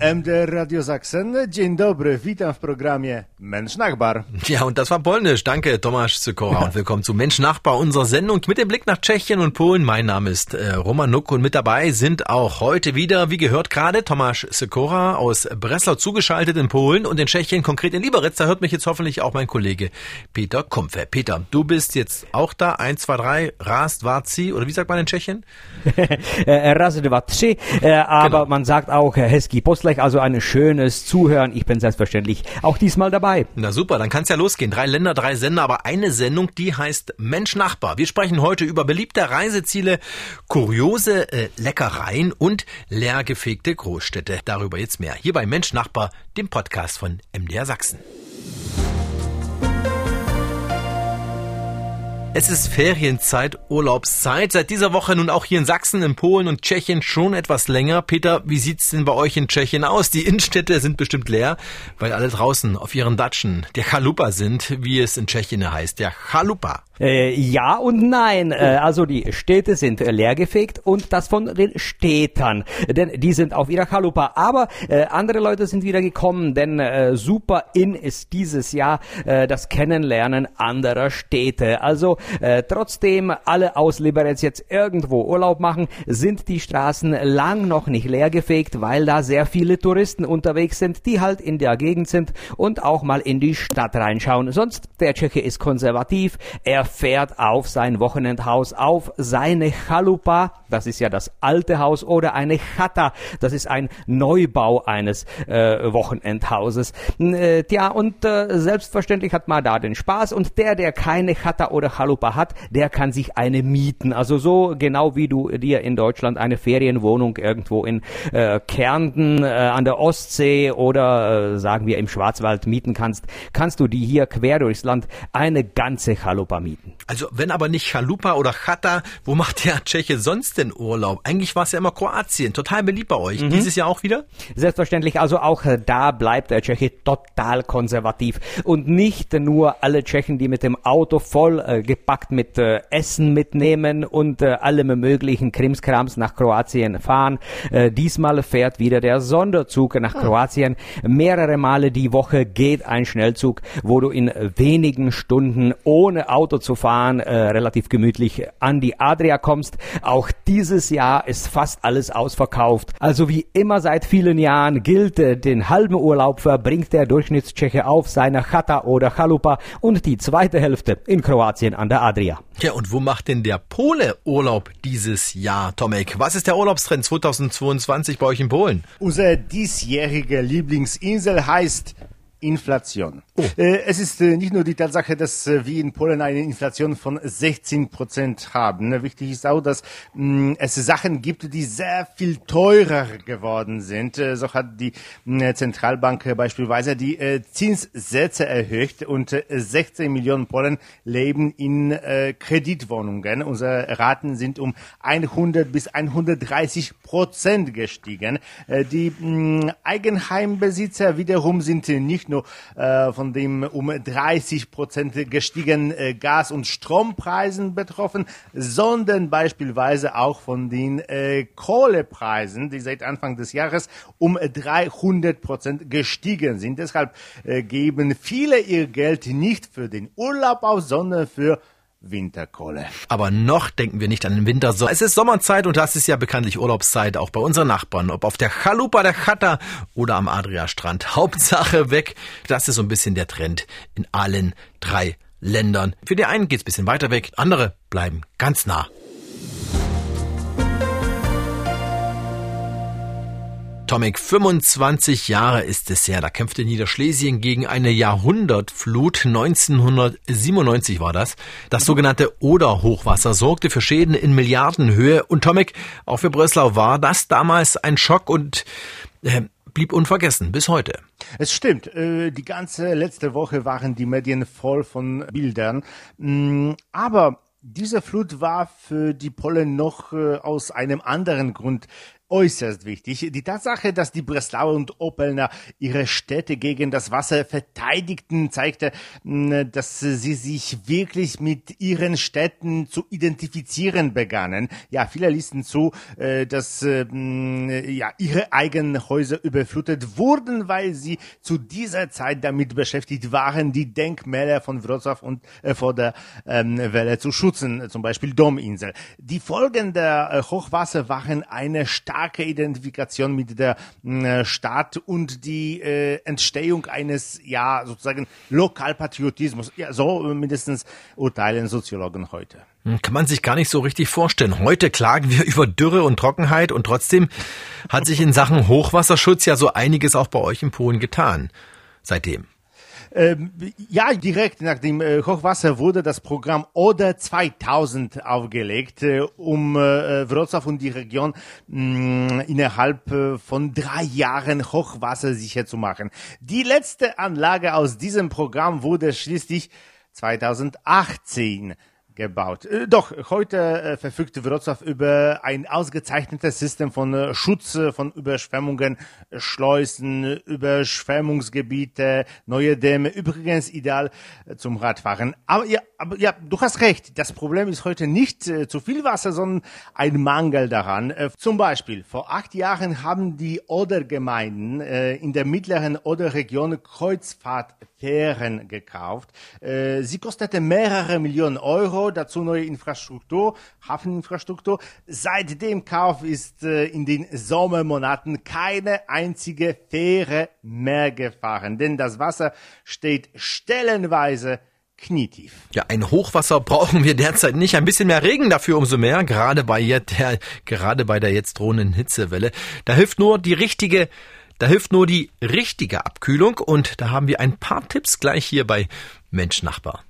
MDR Radio Sachsen. Dzień dobry, witam w programie Mensch Nachbar. Ja, und das war Polnisch. Danke, Tomasz Zykora. Und willkommen zu Mensch Nachbar, unserer Sendung mit dem Blick nach Tschechien und Polen. Mein Name ist äh, Roman Nuck und mit dabei sind auch heute wieder, wie gehört gerade, Tomasz Zykora aus Breslau zugeschaltet in Polen und in Tschechien, konkret in Liberec. Da hört mich jetzt hoffentlich auch mein Kollege Peter Kumpfer. Peter, du bist jetzt auch da. Eins, zwei, drei, rast, warzi, oder wie sagt man in Tschechien? Äh, Raz, dva, tři. Äh, aber genau. man sagt auch äh, Hezki Österreich also ein schönes Zuhören. Ich bin selbstverständlich auch diesmal dabei. Na super, dann kann es ja losgehen. Drei Länder, drei Sender, aber eine Sendung, die heißt Mensch Nachbar. Wir sprechen heute über beliebte Reiseziele, kuriose äh, Leckereien und leergefegte Großstädte. Darüber jetzt mehr. Hier bei Mensch Nachbar, dem Podcast von MDR Sachsen. Es ist Ferienzeit, Urlaubszeit. Seit dieser Woche nun auch hier in Sachsen, in Polen und Tschechien schon etwas länger. Peter, wie sieht's denn bei euch in Tschechien aus? Die Innenstädte sind bestimmt leer, weil alle draußen auf ihren Datschen der Chalupa sind, wie es in Tschechien heißt, der Chalupa. Äh, ja und nein. Äh, also die Städte sind äh, leergefegt und das von den Städtern, denn die sind auf ihrer Chalupa. Aber äh, andere Leute sind wieder gekommen, denn äh, super in ist dieses Jahr äh, das Kennenlernen anderer Städte. Also äh, trotzdem alle aus Liberec jetzt irgendwo Urlaub machen, sind die Straßen lang noch nicht leergefegt, weil da sehr viele Touristen unterwegs sind, die halt in der Gegend sind und auch mal in die Stadt reinschauen. Sonst der Tscheche ist konservativ, er fährt auf sein Wochenendhaus, auf seine Chalupa, das ist ja das alte Haus, oder eine Chata, das ist ein Neubau eines äh, Wochenendhauses. Äh, tja, und äh, selbstverständlich hat man da den Spaß und der, der keine Chata oder Chalupa hat, der kann sich eine mieten. Also so genau wie du dir in Deutschland eine Ferienwohnung irgendwo in äh, Kärnten äh, an der Ostsee oder äh, sagen wir im Schwarzwald mieten kannst, kannst du die hier quer durchs Land eine ganze Chalupa mieten. Also wenn aber nicht Chalupa oder Chata, wo macht der Tscheche sonst denn Urlaub? Eigentlich war es ja immer Kroatien, total beliebt bei euch. Mhm. Dieses Jahr auch wieder? Selbstverständlich, also auch äh, da bleibt der Tscheche total konservativ. Und nicht nur alle Tschechen, die mit dem Auto voll äh, gepackt mit äh, Essen mitnehmen und äh, allem möglichen Krimskrams nach Kroatien fahren. Äh, diesmal fährt wieder der Sonderzug nach ah. Kroatien. Mehrere Male die Woche geht ein Schnellzug, wo du in wenigen Stunden ohne Auto zu fahren, äh, relativ gemütlich an die Adria kommst. Auch dieses Jahr ist fast alles ausverkauft. Also wie immer seit vielen Jahren gilt, äh, den halben Urlaub verbringt der Durchschnittstscheche auf seiner Chata oder Chalupa und die zweite Hälfte in Kroatien an der Adria. Ja, und wo macht denn der Pole Urlaub dieses Jahr, Tomek? Was ist der Urlaubstrend 2022 bei euch in Polen? Unsere diesjährige Lieblingsinsel heißt Inflation. Oh. Äh, es ist äh, nicht nur die Tatsache, dass äh, wir in Polen eine Inflation von 16 Prozent haben. Wichtig ist auch, dass mm, es Sachen gibt, die sehr viel teurer geworden sind. So hat die mm, Zentralbank beispielsweise die Zinssätze erhöht und 16 Millionen Polen leben in Kreditwohnungen. Unsere Raten sind um 100 bis 130 Prozent gestiegen. Die mm, Eigenheimbesitzer wiederum sind nicht nur äh, von dem um 30 Prozent gestiegenen äh, Gas- und Strompreisen betroffen, sondern beispielsweise auch von den äh, Kohlepreisen, die seit Anfang des Jahres um 300 Prozent gestiegen sind. Deshalb äh, geben viele ihr Geld nicht für den Urlaub aus, sondern für Winterkohle. Aber noch denken wir nicht an den Winter. Es ist Sommerzeit und das ist ja bekanntlich Urlaubszeit auch bei unseren Nachbarn. Ob auf der Chalupa, der Chata oder am Adriastrand. Hauptsache weg. Das ist so ein bisschen der Trend in allen drei Ländern. Für die einen geht's bisschen weiter weg, andere bleiben ganz nah. Tomek, 25 Jahre ist es her. Da kämpfte Niederschlesien gegen eine Jahrhundertflut. 1997 war das. Das sogenannte Oder-Hochwasser sorgte für Schäden in Milliardenhöhe. Und Tomek, auch für Breslau war das damals ein Schock und äh, blieb unvergessen bis heute. Es stimmt. Äh, die ganze letzte Woche waren die Medien voll von Bildern. Mm, aber diese Flut war für die Polen noch äh, aus einem anderen Grund äußerst wichtig. Die Tatsache, dass die Breslauer und Opelner ihre Städte gegen das Wasser verteidigten, zeigte, dass sie sich wirklich mit ihren Städten zu identifizieren begannen. Ja, viele ließen zu, äh, dass ja, ihre eigenen Häuser überflutet wurden, weil sie zu dieser Zeit damit beschäftigt waren, die Denkmäler von Wrocław und äh, vor der ähm, Welle zu schützen, zum Beispiel Dominsel. Die Folgen der äh, Hochwasser waren eine starke Identifikation mit der äh, Stadt und die äh, Entstehung eines, ja, sozusagen Lokalpatriotismus. Ja, so mindestens urteilen Soziologen heute. Hm, kann man sich gar nicht so richtig vorstellen. Heute klagen wir über Dürre und Trockenheit und trotzdem hat sich in Sachen Hochwasserschutz ja so einiges auch bei euch in Polen getan. Seitdem. Ähm, ja, direkt nach dem äh, Hochwasser wurde das Programm Oder 2000 aufgelegt, äh, um äh, Wrocław und die Region mh, mm, innerhalb von drei Jahren Hochwasser sicher zu machen. Die letzte Anlage aus diesem Programm wurde schließlich 2018 gebaut. Äh, doch, heute äh, verfügt Wrocław über ein ausgezeichnetes System von äh, Schutz von Überschwemmungen, Schleusen, Überschwemmungsgebiete, neue Dämme. Übrigens ideal zum Radfahren. Aber ja, aber ja, du hast recht. Das Problem ist heute nicht zu viel Wasser, sondern ein Mangel daran. Zum Beispiel, vor acht Jahren haben die Odergemeinden in der mittleren Oderregion Kreuzfahrtfähren gekauft. Sie kostete mehrere Millionen Euro dazu neue Infrastruktur, Hafeninfrastruktur. Seit dem Kauf ist äh, in den Sommermonaten keine einzige Fähre mehr gefahren, denn das Wasser steht stellenweise knietief. Ja, ein Hochwasser brauchen wir derzeit nicht. Ein bisschen mehr Regen dafür umso mehr, gerade bei der, gerade bei der jetzt drohenden Hitzewelle. Da hilft nur die richtige da hilft nur die richtige Abkühlung und da haben wir ein paar Tipps gleich hier bei Mensch Nachbar.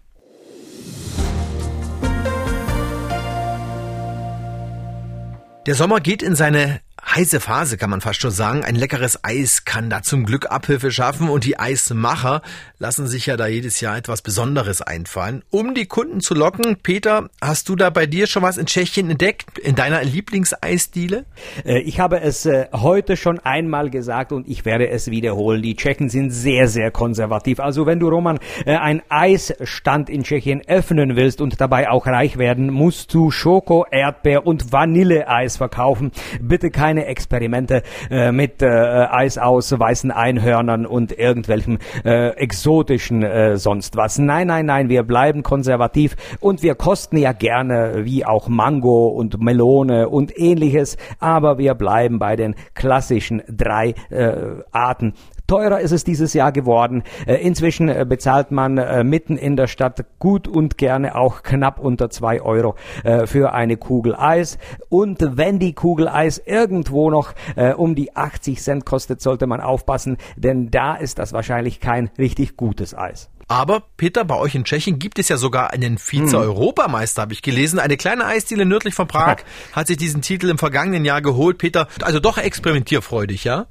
Der Sommer geht in seine heiße Phase, kann man fast schon sagen. Ein leckeres Eis kann da zum Glück Abhilfe schaffen und die Eismacher lassen sich ja da jedes Jahr etwas Besonderes einfallen, um die Kunden zu locken. Peter, hast du da bei dir schon was in Tschechien entdeckt, in deiner Lieblingseisdiele? Äh, ich habe es äh, heute schon einmal gesagt und ich werde es wiederholen. Die Tschechen sind sehr, sehr konservativ. Also wenn du, Roman, äh, ein Eisstand in Tschechien öffnen willst und dabei auch reich werden, musst du Schoko, Erdbeer und Vanilleeis verkaufen. Bitte keine keine Experimente äh, mit äh, Eis aus weißen Einhörnern und irgendwelchen äh, exotischen äh, sonst was. Nein, nein, nein, wir bleiben konservativ und wir kosten ja gerne wie auch Mango und Melone und ähnliches, aber wir bleiben bei den klassischen drei äh, Arten Teurer ist es dieses Jahr geworden. Äh, inzwischen äh, bezahlt man äh, mitten in der Stadt gut und gerne auch knapp unter zwei Euro für eine Kugel Eis. Und wenn die Kugel Eis irgendwo noch um die 80 Cent kostet, sollte man aufpassen, denn da ist das wahrscheinlich kein richtig gutes Eis. Aber Peter, bei euch in Tschechien gibt es ja sogar einen Vize-Europameister, habe ich gelesen. Eine kleine Eisdiele nördlich von Prag hat sich diesen Titel im vergangenen Jahr geholt. Peter, also doch experimentierfreudig, ja?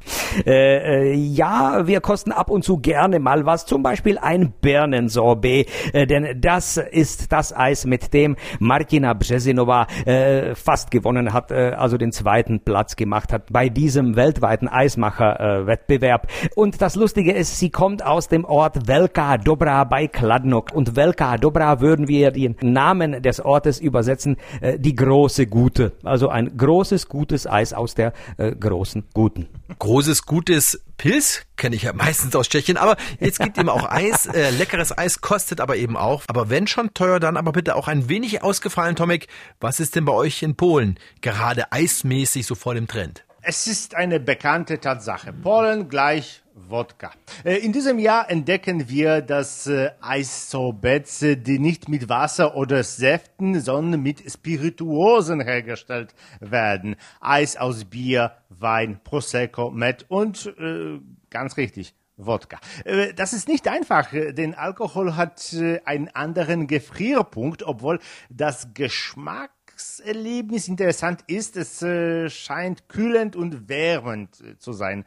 Äh, äh, ja, wir kosten ab und zu gerne mal was. Zum Beispiel ein Birnensorbet. Äh, denn das ist das Eis, mit dem Martina Brzezinova äh, fast gewonnen hat, äh, also den zweiten Platz gemacht hat bei diesem weltweiten Eismacher-Wettbewerb. und das Lustige ist, sie kommt aus dem Ort Velka Dobra Dobra bei Kladnok. Und Velka Dobra würden wir den Namen des Ortes übersetzen, äh, die große Gute. Also ein großes, gutes Eis aus der äh, großen Guten. Großes, gutes Pilz kenne ich ja meistens aus Tschechien, aber jetzt gibt eben auch Eis. Äh, leckeres Eis kostet aber eben auch. Aber wenn schon teuer, dann aber bitte auch ein wenig ausgefallen, Tomek. Was ist denn bei euch in Polen gerade eismäßig so vor dem Trend? Es ist eine bekannte Tatsache. Polen gleich Wodka. Äh, in diesem Jahr entdecken wir das äh, Eissorbets, die nicht mit Wasser oder Säften, sondern mit Spirituosen hergestellt werden. Eis aus Bier, Wein, Prosecco, Met und äh, ganz richtig, Wodka. Äh, das ist nicht einfach, denn Alkohol hat einen anderen Gefrierpunkt, obwohl das Geschmackserlebnis interessant ist. Es scheint kühlend und wärmend zu sein.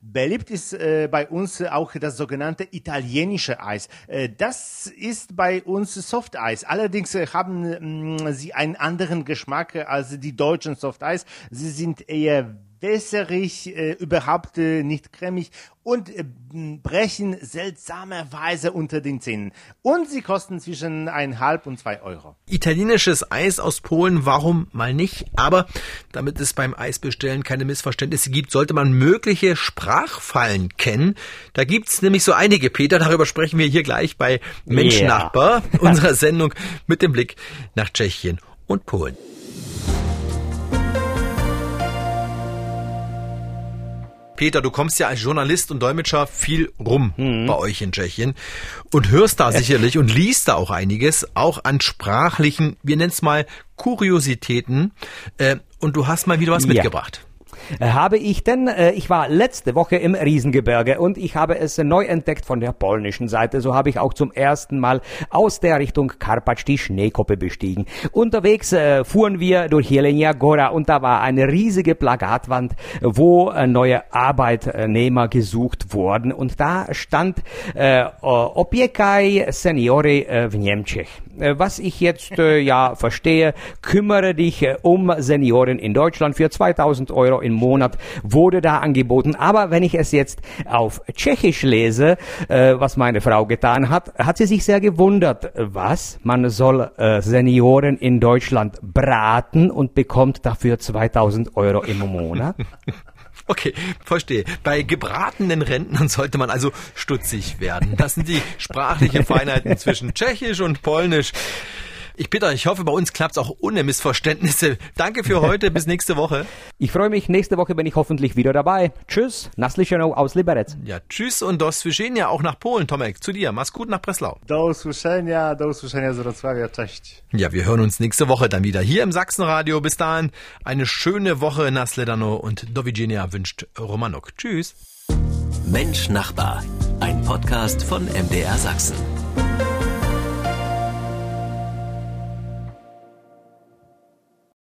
Beliebt ist äh, bei uns auch das sogenannte italienische Eis. Äh, das ist bei uns Softeis. Allerdings äh, haben mh, mm, sie einen anderen Geschmack als die deutschen Softeis. Sie sind eher wässerig, äh, überhaupt äh, nicht cremig und äh, brechen seltsamerweise unter den Zähnen. Und sie kosten zwischen eineinhalb und zwei Euro. Italienisches Eis aus Polen, warum mal nicht? Aber damit es beim Eisbestellen keine Missverständnisse gibt, sollte man mögliche Sprachfallen kennen. Da gibt's nämlich so einige, Peter, darüber sprechen wir hier gleich bei Menschnachbar, yeah. unserer Sendung mit dem Blick nach Tschechien und Polen. Peter, du kommst ja als Journalist und Dolmetscher viel rum mhm. bei euch in Tschechien und hörst da sicherlich und liest da auch einiges, auch an sprachlichen, wir nennen es mal Kuriositäten. Äh, und du hast mal wieder was ja. mitgebracht. Äh, habe ich denn, äh, ich war letzte Woche im Riesengebirge und ich habe es neu entdeckt von der polnischen Seite. So habe ich auch zum ersten Mal aus der Richtung Karpacz die Schneekoppe bestiegen. Unterwegs äh, fuhren wir durch Jelenia Gora und da war eine riesige Plakatwand, wo äh, neue Arbeitnehmer gesucht wurden und da stand äh, Opiekaj Seniori äh, w Niemczech. Äh, was ich jetzt äh, ja verstehe, kümmere dich äh, um Senioren in Deutschland für 2000 Euro im Monat wurde da angeboten. Aber wenn ich es jetzt auf Tschechisch lese, äh, was meine Frau getan hat, hat sie sich sehr gewundert. Was? Man soll äh, Senioren in Deutschland braten und bekommt dafür 2000 Euro im Monat? Okay, verstehe. Bei gebratenen Rentnern sollte man also stutzig werden. Das sind die sprachlichen Feinheiten zwischen Tschechisch und Polnisch. Ich bitte, ich hoffe, bei uns klappt es auch ohne Missverständnisse. Danke für heute, bis nächste Woche. Ich freue mich, nächste Woche bin ich hoffentlich wieder dabei. Tschüss, Naslicheno aus Liberec. Ja, tschüss und do słyszenia auch nach Polen, Tomek, zu dir. Mach's gut nach Breslau. Do usłyszenia, do usłyszenia z Wrocławia, cześć. Ja, wir hören uns nächste Woche dann wieder hier im Sachsenradio. Bis dahin eine schöne Woche, Nasledano und do widzenia wünscht Romanuk. Tschüss. Mensch Nachbar, ein Podcast von MDR Sachsen.